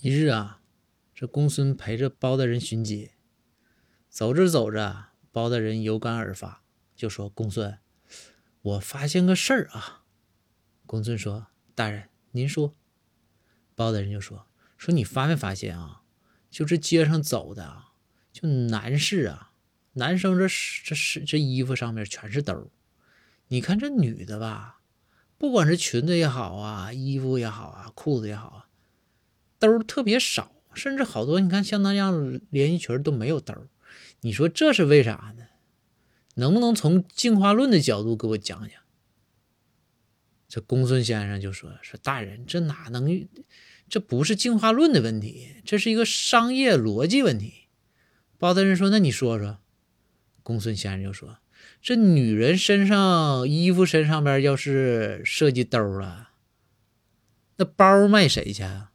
一日啊，这公孙陪着包大人巡街，走着走着，包大人有感而发，就说：“公孙，我发现个事儿啊。”公孙说：“大人，您说。”包大人就说：“说你发没发现啊？就这街上走的啊，就男士啊，男生这这是这衣服上面全是兜儿。你看这女的吧，不管是裙子也好啊，衣服也好啊，裤子也好，兜特别少，甚至好多你看像那样连衣裙都没有兜。你说这是为啥呢？能不能从进化论的角度给我讲讲？”这公孙先生就说：“说大人，这哪能？这不是进化论的问题，这是一个商业逻辑问题。”包大人说：“那你说说。”公孙先生就说：“这女人身上衣服身上边要是设计兜了，那包卖谁去啊？